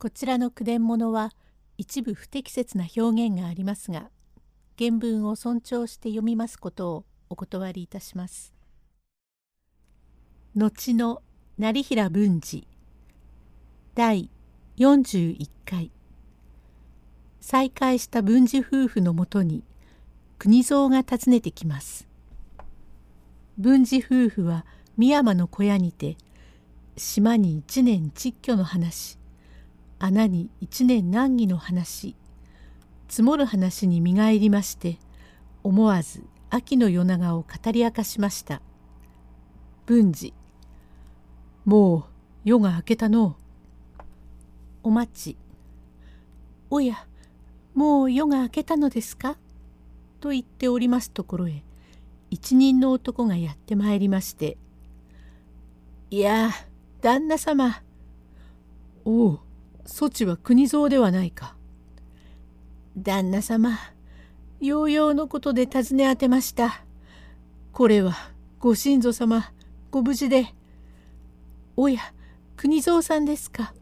こちらの句伝物は一部不適切な表現がありますが原文を尊重して読みますことをお断りいたします。後の成平文治第41回再会した文治夫婦のもとに国蔵が訪ねてきます。文治夫婦は深山の小屋にて島に一年窒居の話穴に一年難儀の話積もる話に身が入りまして思わず秋の夜長を語り明かしました。文治もう夜が明けたの？お待ち。おやもう夜が明けたのですか？と言っておりますところへ一人の男がやってまいりまして「いや旦那様。おうそちは国蔵ではないか。旦那様、ようようのことで尋ね当てました。これはご親祖様、ご無事で。おや、国蔵さんですか。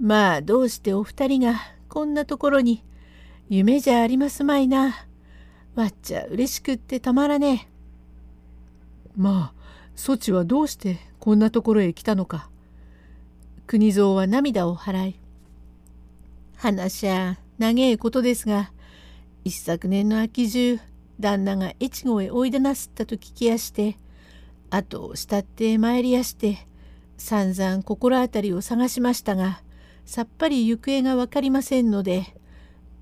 まあ、どうしてお二人がこんなところに、夢じゃありますまいな。わっちゃ嬉しくってたまらねえ。まあ、そちはどうしてこんなところへ来たのか。国蔵は涙を払い話ゃ長えことですが一昨年の秋中旦那が越後へおいでなすったと聞きやして後を慕って参りやして散々心当たりを探しましたがさっぱり行方が分かりませんので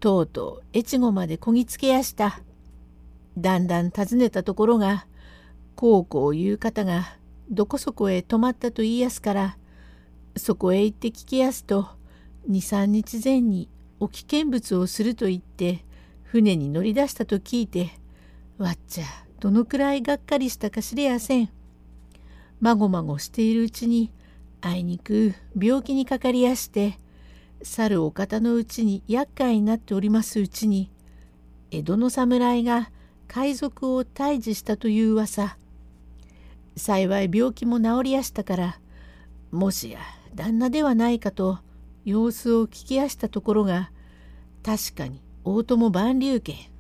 とうとう越後までこぎつけやした。だんだん尋ねたところがこうこういう方がどこそこへ泊まったと言いやすからそこへ行って聞きやすと23日前に置き見物をすると言って船に乗り出したと聞いてわっちゃどのくらいがっかりしたか知れやせん。まごまごしているうちにあいにく病気にかかりやして去るお方のうちに厄介になっておりますうちに江戸の侍が海賊を退治したという噂幸い病気も治りやしたからもしや旦那ではないかと様子を聞きやしたところが確かに大友万流家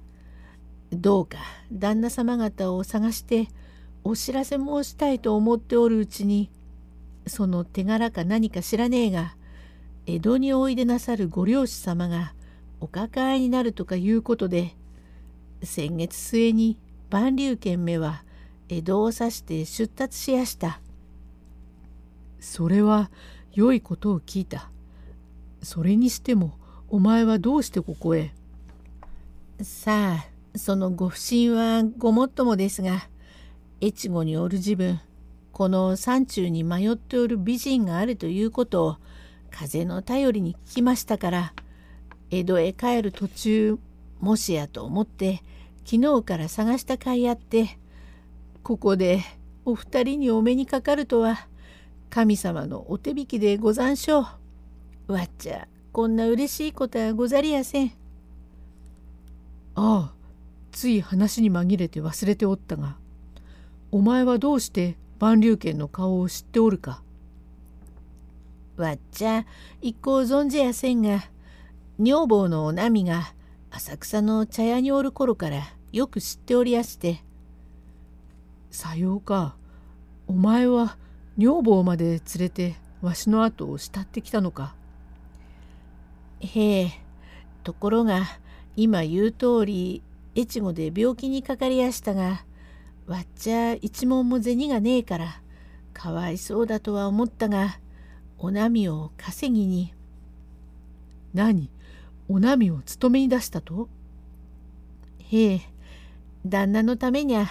どうか旦那様方を探してお知らせ申したいと思っておるうちにその手柄か何か知らねえが江戸においでなさるご領主様がお抱えになるとかいうことで先月末に万流軒目は江戸を指して出立しやした。それは良いことを聞いた。それにしてもお前はどうしてここへ？さあそのご不審はごもっともですが越後におる自分この山中に迷っておる美人があるということを風の頼りに聞きましたから江戸へ帰る途中もしやと思って昨日から探した甲斐あってここでお二人にお目にかかるとは神様のお手引きでござんしょう。わっちゃこんな嬉しいことはござりやせん。ああつい話に紛れて忘れておったがお前はどうして万竜軒の顔を知っておるかわっちゃ一向存じやせんが女房のお波が浅草の茶屋におる頃からよく知っておりやしてさようかお前は女房まで連れてわしの後を慕ってきたのか。へえところが今言う通り越後で病気にかかりやしたがわっちゃ一文も銭がねえからかわいそうだとは思ったがお波を稼ぎに。何？お波を勤めに出したと？へえ旦那のためにゃ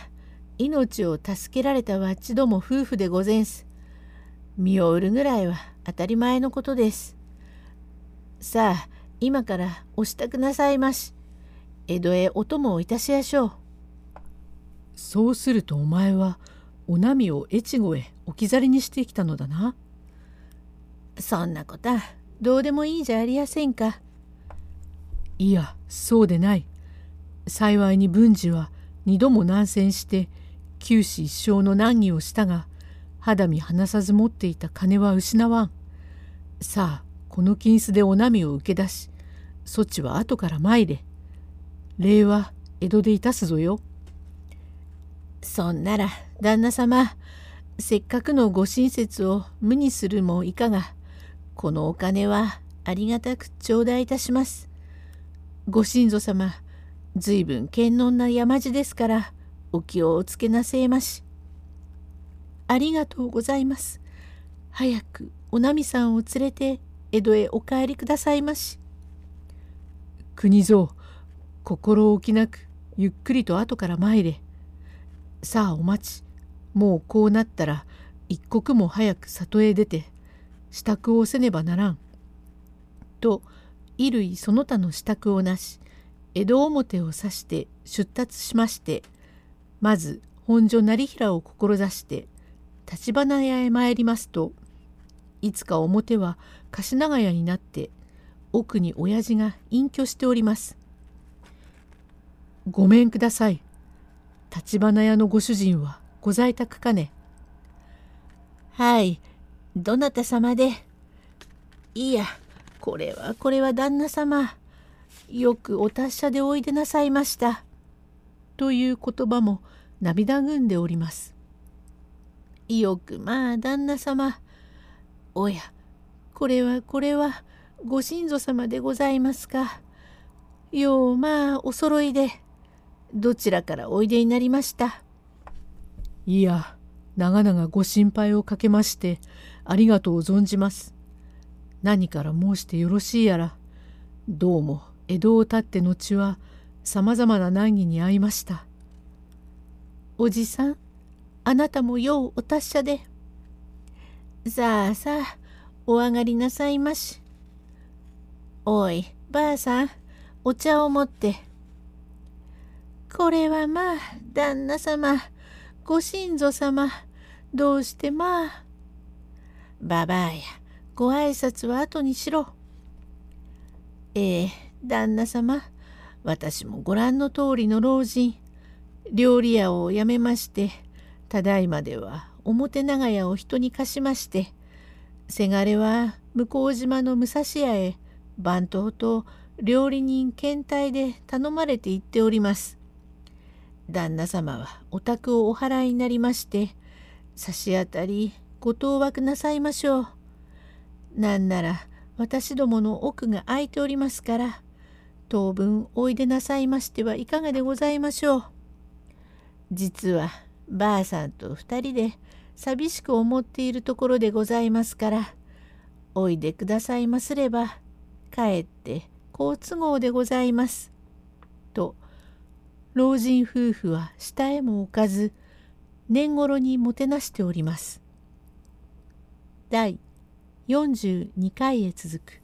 命を助けられたわっちども夫婦でごぜんす。身を売るぐらいは当たり前のことです。さあ今からお支度なさいまし。江戸へお供をいたしやしょう。そうするとお前はお波を越後へ置き去りにしてきたのだな。そんなことはどうでもいいじゃありやせんか。いやそうでない。幸いに文治は二度も難戦して九死一生の難儀をしたが肌身離さず持っていた金は失わん。さあこの金子でお波を受け出しそちは後から参れ礼は江戸でいたすぞよ。そんなら旦那様せっかくのご親切を無にするもいかがこのお金はありがたく頂戴いたします。ご親祖様ずいぶん堅能な山路ですからお気をおつけなせえまし。ありがとうございます。早くおなみさんを連れて江戸へお帰りくださいまし。国蔵心置きなくゆっくりと後から参れ。さあお待ち。もうこうなったら一刻も早く里へ出て支度をせねばならん。と衣類その他の支度をなし江戸表を指して出立しましてまず本所成平を志して橘屋へ参りますといつか表は貸長屋になって奥に親父が隠居しております。ごめんください。橘屋のご主人はご在宅かね。はい、どなた様で？いや、これはこれは旦那様。よくお達者でおいでなさいました。という言葉も涙ぐんでおります。よくまあ旦那様。おや、これはこれはご親祖様でございますか。ようまあお揃いで、どちらからおいでになりました。いや、長々ご心配をかけまして、ありがとう存じます。何から申してよろしいやら、どうも江戸を立って後はさまざまな難儀に遭いました。おじさん、あなたもようお達者で。さあさあ、お上がりなさいまし。おい、ばあさん、お茶を持って。これはまあ、旦那様、ご親祖様、どうしてまあ。ばばあや、ご挨拶は後にしろ。ええ、旦那様、私もご覧の通りの老人、料理屋を辞めまして、ただいまでは表長屋を人に貸しまして、せがれは向島の武蔵屋へ番頭と料理人検体で頼まれて行っております。旦那様はお宅をお払いになりまして、差し当たりご当惑なさいましょう。なんなら私どもの奥が空いておりますから、当分おいでなさいましてはいかがでございましょう。実はばあさんと二人で寂しく思っているところでございますから、おいでくださいますれば、かえって好都合でございます。と、老人夫婦は下へも置かず、年頃にもてなしております。第42回へ続く。